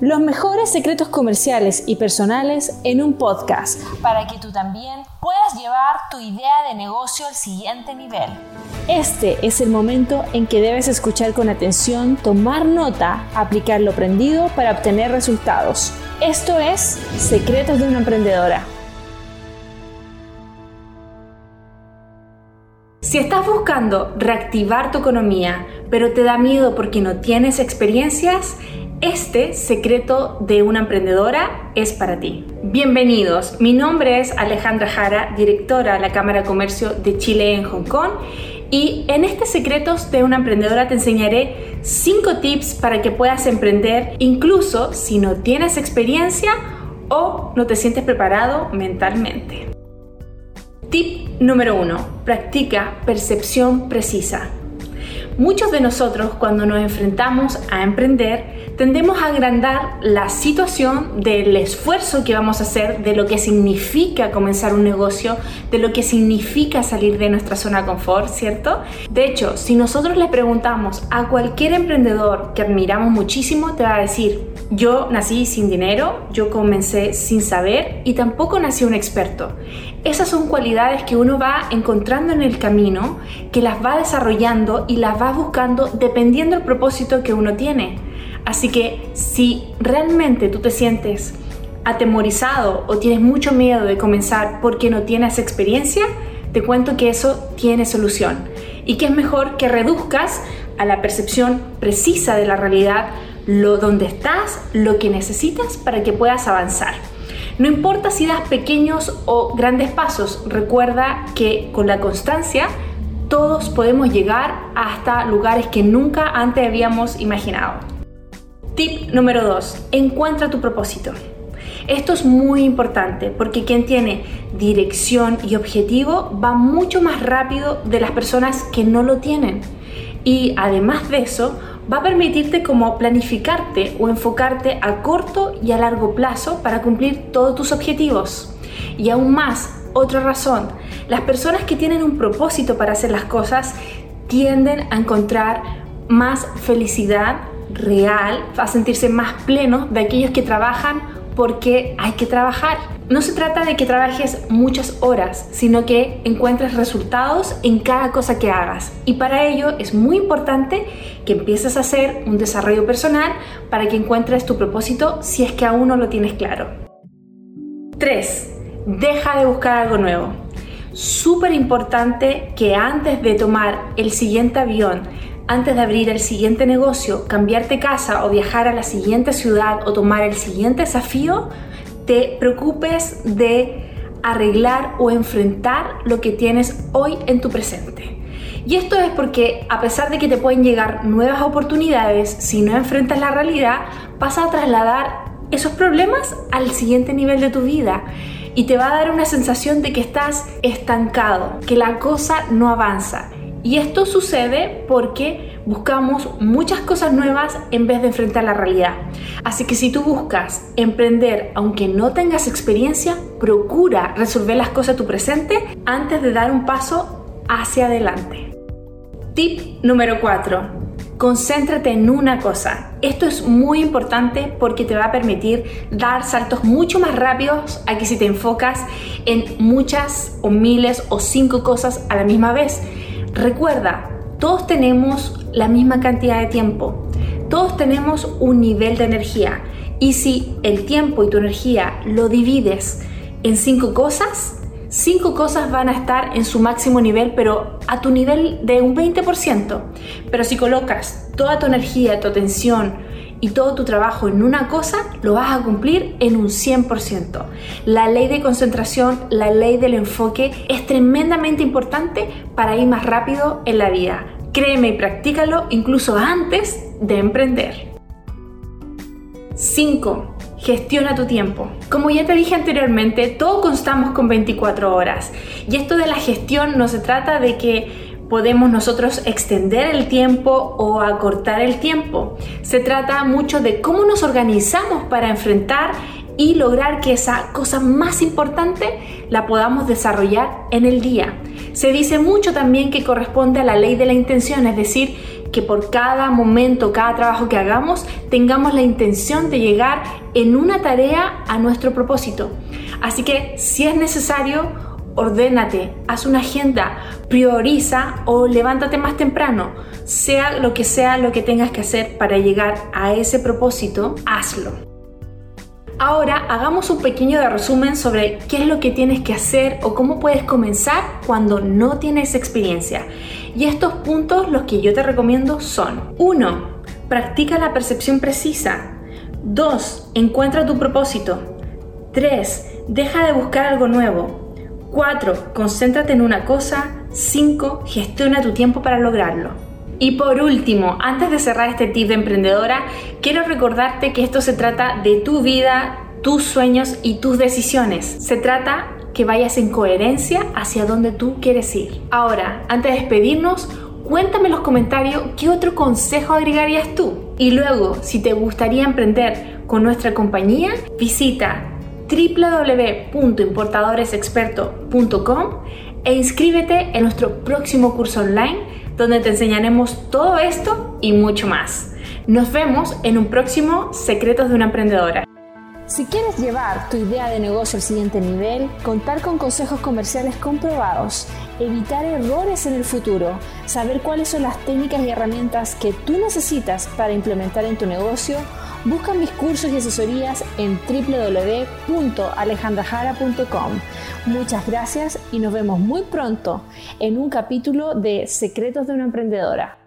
Los mejores secretos comerciales y personales en un podcast para que tú también puedas llevar tu idea de negocio al siguiente nivel. Este es el momento en que debes escuchar con atención, tomar nota, aplicar lo aprendido para obtener resultados. Esto es Secretos de una Emprendedora. Si estás buscando reactivar tu economía, pero te da miedo porque no tienes experiencias, este secreto de una emprendedora es para ti. Bienvenidos, mi nombre es Alejandra Jara, directora de la Cámara de Comercio de Chile en Hong Kong y en este secretos de una emprendedora te enseñaré 5 tips para que puedas emprender incluso si no tienes experiencia o no te sientes preparado mentalmente. Tip número 1. Practica percepción precisa. Muchos de nosotros cuando nos enfrentamos a emprender tendemos a agrandar la situación del esfuerzo que vamos a hacer, de lo que significa comenzar un negocio, de lo que significa salir de nuestra zona de confort, ¿cierto? De hecho, si nosotros le preguntamos a cualquier emprendedor que admiramos muchísimo, te va a decir, yo nací sin dinero, yo comencé sin saber y tampoco nací un experto. Esas son cualidades que uno va encontrando en el camino, que las va desarrollando y las va buscando dependiendo del propósito que uno tiene. Así que si realmente tú te sientes atemorizado o tienes mucho miedo de comenzar porque no tienes experiencia, te cuento que eso tiene solución y que es mejor que reduzcas a la percepción precisa de la realidad lo donde estás, lo que necesitas para que puedas avanzar. No importa si das pequeños o grandes pasos, recuerda que con la constancia todos podemos llegar hasta lugares que nunca antes habíamos imaginado. Tip número 2. Encuentra tu propósito. Esto es muy importante porque quien tiene dirección y objetivo va mucho más rápido de las personas que no lo tienen. Y además de eso, va a permitirte como planificarte o enfocarte a corto y a largo plazo para cumplir todos tus objetivos. Y aún más, otra razón, las personas que tienen un propósito para hacer las cosas tienden a encontrar más felicidad real, a sentirse más plenos de aquellos que trabajan porque hay que trabajar. No se trata de que trabajes muchas horas, sino que encuentres resultados en cada cosa que hagas. Y para ello es muy importante que empieces a hacer un desarrollo personal para que encuentres tu propósito si es que aún no lo tienes claro. 3. Deja de buscar algo nuevo. Súper importante que antes de tomar el siguiente avión, antes de abrir el siguiente negocio, cambiarte casa o viajar a la siguiente ciudad o tomar el siguiente desafío, te preocupes de arreglar o enfrentar lo que tienes hoy en tu presente. Y esto es porque a pesar de que te pueden llegar nuevas oportunidades, si no enfrentas la realidad, vas a trasladar esos problemas al siguiente nivel de tu vida y te va a dar una sensación de que estás estancado, que la cosa no avanza. Y esto sucede porque buscamos muchas cosas nuevas en vez de enfrentar la realidad. Así que si tú buscas emprender aunque no tengas experiencia, procura resolver las cosas tu presente antes de dar un paso hacia adelante. Tip número 4. Concéntrate en una cosa. Esto es muy importante porque te va a permitir dar saltos mucho más rápidos a que si te enfocas en muchas o miles o cinco cosas a la misma vez. Recuerda, todos tenemos la misma cantidad de tiempo, todos tenemos un nivel de energía y si el tiempo y tu energía lo divides en cinco cosas, cinco cosas van a estar en su máximo nivel, pero a tu nivel de un 20%. Pero si colocas toda tu energía, tu atención, y todo tu trabajo en una cosa lo vas a cumplir en un 100%. La ley de concentración, la ley del enfoque es tremendamente importante para ir más rápido en la vida. Créeme y practícalo incluso antes de emprender. 5. Gestiona tu tiempo. Como ya te dije anteriormente, todos constamos con 24 horas. Y esto de la gestión no se trata de que podemos nosotros extender el tiempo o acortar el tiempo. Se trata mucho de cómo nos organizamos para enfrentar y lograr que esa cosa más importante la podamos desarrollar en el día. Se dice mucho también que corresponde a la ley de la intención, es decir, que por cada momento, cada trabajo que hagamos, tengamos la intención de llegar en una tarea a nuestro propósito. Así que si es necesario, ordénate, haz una agenda, prioriza o levántate más temprano. Sea lo que sea lo que tengas que hacer para llegar a ese propósito, hazlo. Ahora hagamos un pequeño resumen sobre qué es lo que tienes que hacer o cómo puedes comenzar cuando no tienes experiencia. Y estos puntos los que yo te recomiendo son 1. Practica la percepción precisa. 2. Encuentra tu propósito. 3. Deja de buscar algo nuevo. 4. Concéntrate en una cosa. 5. Gestiona tu tiempo para lograrlo. Y por último, antes de cerrar este tip de emprendedora, quiero recordarte que esto se trata de tu vida, tus sueños y tus decisiones. Se trata que vayas en coherencia hacia donde tú quieres ir. Ahora, antes de despedirnos, cuéntame en los comentarios qué otro consejo agregarías tú. Y luego, si te gustaría emprender con nuestra compañía, visita www.importadoresexperto.com e inscríbete en nuestro próximo curso online donde te enseñaremos todo esto y mucho más. Nos vemos en un próximo Secretos de una Emprendedora. Si quieres llevar tu idea de negocio al siguiente nivel, contar con consejos comerciales comprobados, evitar errores en el futuro, saber cuáles son las técnicas y herramientas que tú necesitas para implementar en tu negocio, busca mis cursos y asesorías en www.alejandrajara.com. Muchas gracias y nos vemos muy pronto en un capítulo de Secretos de una Emprendedora.